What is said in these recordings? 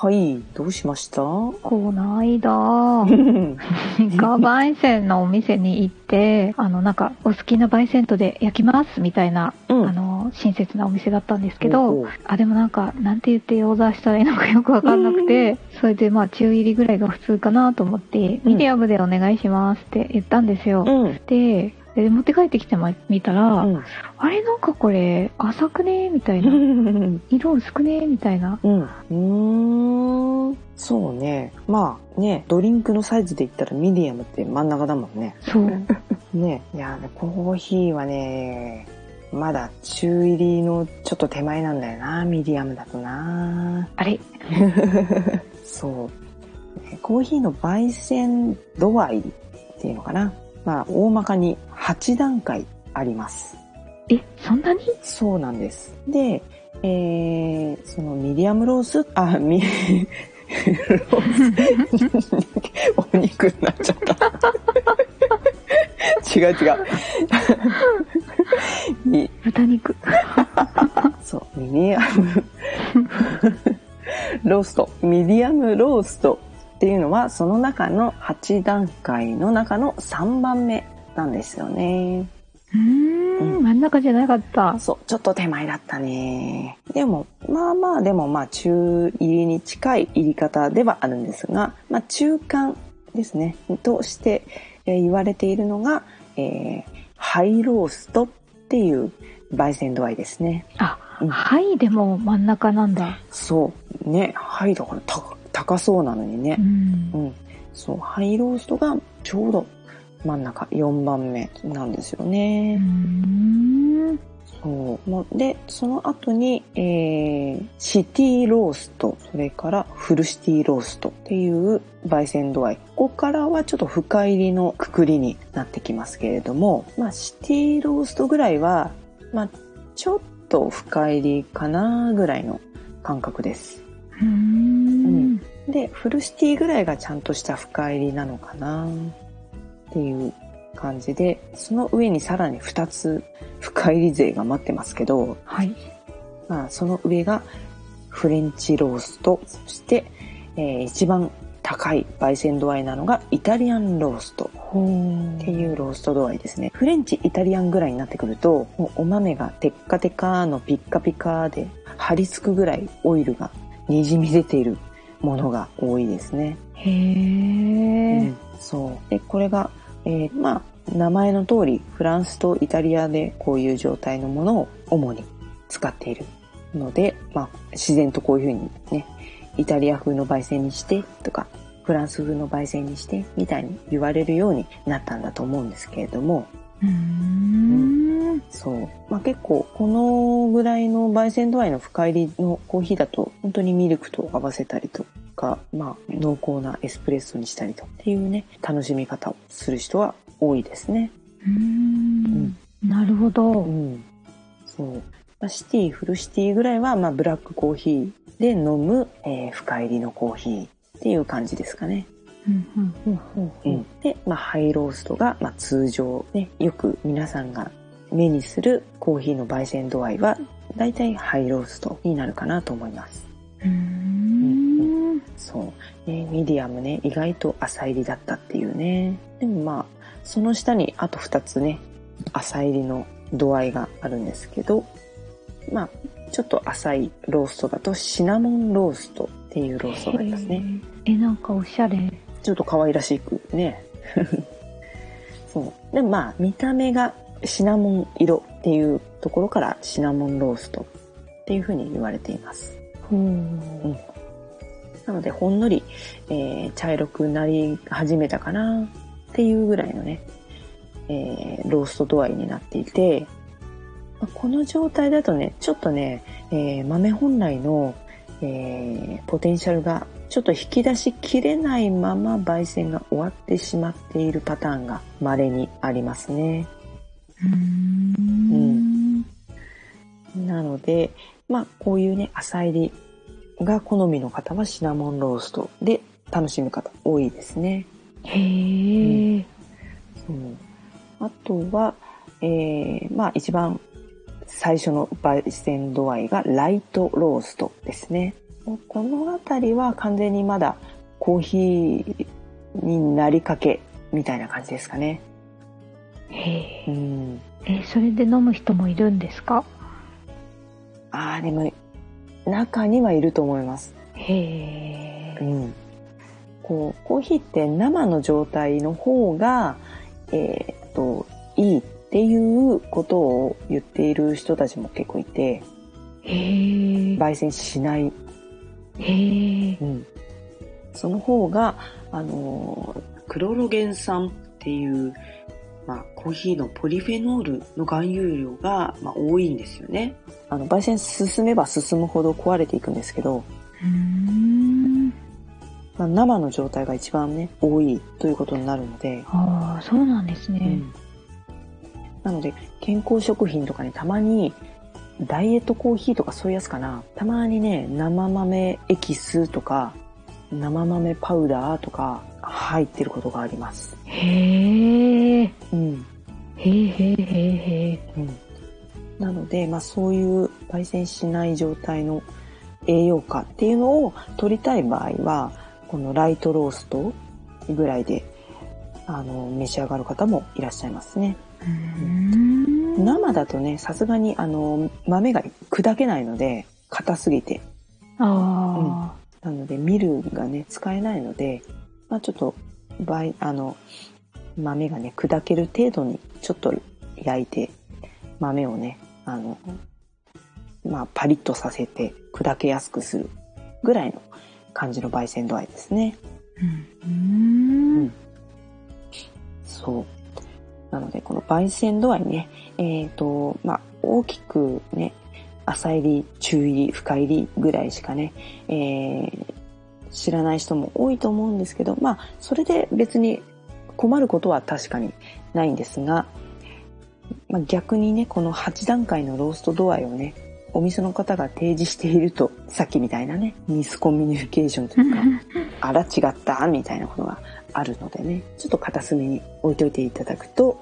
はいどうしました？こないだ、自家焙煎のお店に行って、あの、なんか、お好きな焙煎とで焼きますみたいな、うん。あの、親切なお店だったんですけどあ、でもなんか、なんて言ってオーダーしたらいいのかよくわかんなくて、それでまあ、中煎りぐらいが普通かなと思って、ミディアムでお願いしますって言ったんですよ。うん。で、で持って帰ってきてみたら、うんあれなんかこれ、浅くねみたいな。色薄くねみたいな。うん。うーん。そうね。まあね、ドリンクのサイズで言ったらミディアムって真ん中だもんね。そう。ね。いや、コーヒーはね、まだ中煎りのちょっと手前なんだよな、ミディアムだとな。あれ？そう。ねコーヒーの焙煎度合いっていうのかな。まあ、大まかに8段階あります。え、そんなに？そうなんです。で、えー、そのミディアムロース、あ、ミ、ロース、お肉になっちゃった。違う違う。み豚肉。そう、ミディアムロースト。ミディアムローストっていうのは、その中の8段階の中の3番目なんですよね。うーん、真ん中じゃなかった。そう、ちょっと手前だったね。でも、まあまあ、でもまあ、中煎りに近い煎り方ではあるんですが、まあ、中間ですね。として、えー言われているのが、えーハイローストっていう焙煎度合いですね。あ、うんはい、でも真ん中なんだ。そう。ね、ハイだから高高そうなのにねう。んう。ん。そう、ハイローストがちょうど真ん中、4番目なんですよね。ん。そう。で、その後に、えー、シティロースト、それからフルシティローストっていう焙煎度合い。ここからはちょっと深入りのくくりになってきますけれども、まあ、シティローストぐらいは、まあ、ちょっと深入りかなぐらいの感覚です。うーん。で、フルシティぐらいがちゃんとした深入りなのかなっていう感じで、その上にさらに2つ深入り勢が待ってますけど、はい。まあ、その上がフレンチロースト、そして、えー一番高い焙煎度合いなのがイタリアンローストっていうロースト度合いですね。フレンチ、イタリアンぐらいになってくると、もうお豆がテッカテカのピッカピカで張り付くぐらいオイルがにじみ出ているものが多いですね。へー。うんそう。で、これが、えーまあ、名前の通り、フランスとイタリアでこういう状態のものを主に使っているので、まあ、自然とこういうふうにね、イタリア風の焙煎にしてとか、フランス風の焙煎にしてみたいに言われるようになったんだと思うんですけれども、うーん。そう。まあ、結構、このぐらいの焙煎度合いの深入りのコーヒーだと、本当にミルクと合わせたりとか、まあ、濃厚なエスプレッソにしたりとっていうね、楽しみ方をする人は多いですね。うーん。なるほど。うん。そう。まあ、シティ、フルシティぐらいは、まあ、ブラックコーヒーで飲む、えー深煎りのコーヒーっていう感じですかね。うんうんうんうんうん、で、まあ、ハイローストが、まあ、通常、ね、よく皆さんが目にするコーヒーの焙煎度合いは、だいたいハイローストになるかなと思います。うーん。そう。ね、ミディアムね、意外と浅煎りだったっていうね。でもまあ、その下にあと2つね、浅入りの度合いがあるんですけど、まあ、ちょっと浅いローストだとシナモンローストっていうローストがありますね。え、なんかおしゃれ。ちょっと可愛らしくね。そう。でもまあ、見た目がシナモン色っていうところからシナモンローストっていうふうに言われています。うん。なので、ほんのり、えー茶色くなり始めたかなっていうぐらいのね、えーロースト度合いになっていて、まあこの状態だとね、ちょっとね、えー豆本来の、えーポテンシャルがちょっと引き出しきれないまま焙煎が終わってしまっているパターンが稀にありますね。うん。なので、まあ、こういうね、浅入りが好みの方はシナモンローストで楽しむ方多いですね。へえ。そうあとは、えー、まあ一番最初の焙煎度合いがライトローストですね。このあたりは完全にまだコーヒーになりかけみたいな感じですかね。へえ。うん。え、それで飲む人もいるんですか？ああ、でも中にはいると思います。へえ。うん。こう、コーヒーって生の状態の方が、えーっと、いいっていうことを言っている人たちも結構いて、へえ。焙煎しない。へえ。うん。その方が、あのークロロゲン酸っていう、まあ、コーヒーのポリフェノールの含有量が、まあ、多いんですよね。あの、焙煎進めば進むほど壊れていくんですけど、うん。まあ、生の状態が一番ね、多いということになるので、ああ、そうなんですね。うんなので、健康食品とかにたまに、ダイエットコーヒーとかそういうやつかな。たまにね、生豆エキスとか、生豆パウダーとか入ってることがあります。へえ。うん。へえへえへえへえ。うん。なので、まあそういう焙煎しない状態の栄養価っていうのを取りたい場合は、このライトローストぐらいで、あの、召し上がる方もいらっしゃいますね。うん。生だとね、さすがにあの、豆が砕けないので、硬すぎて。あなので、ミルがね、使えないので、まあちょっと、場合、あの、豆がね、砕ける程度にちょっと焼いて、豆をね、あの、まあパリッとさせて砕けやすくするぐらいの感じの焙煎度合いですね。あ。うん。そう。なので、この焙煎度合いね、えっ、と、まあ、大きくね、浅入り、中入り、深入りぐらいしかね、えー知らない人も多いと思うんですけど、まあ、それで別に困ることは確かにないんですが、まあ、逆にね、この8段階のロースト度合いをね、お店の方が提示していると、さっきみたいなね、ミスコミュニケーションというか、あら違ったみたいなことがあるのでね、ちょっと片隅に置いといていただくと、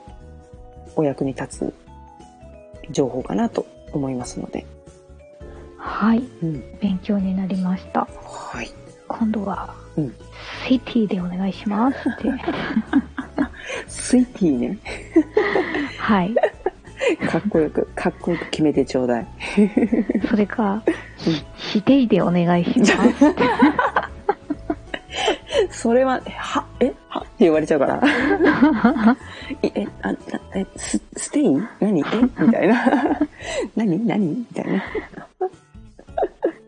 お役に立つ情報かなと思いますので。はい。うん。勉強になりました。はい。今度は、うんシティでお願いしますって。スイティね。はい。かっこよく、かっこよく決めてちょうだい。それか、しシテイでお願いします。それは、は、え？は？って言われちゃうから。え、え、あ、なえ、ス、ステイ？何？え？みたいな。何？何？みたいな。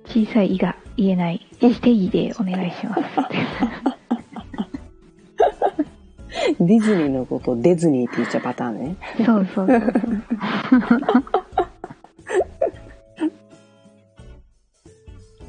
小さい「い」が言えない。シテイでお願いします。ディズニーのことをデズニーって言っちゃうパターンね。そうそうそう。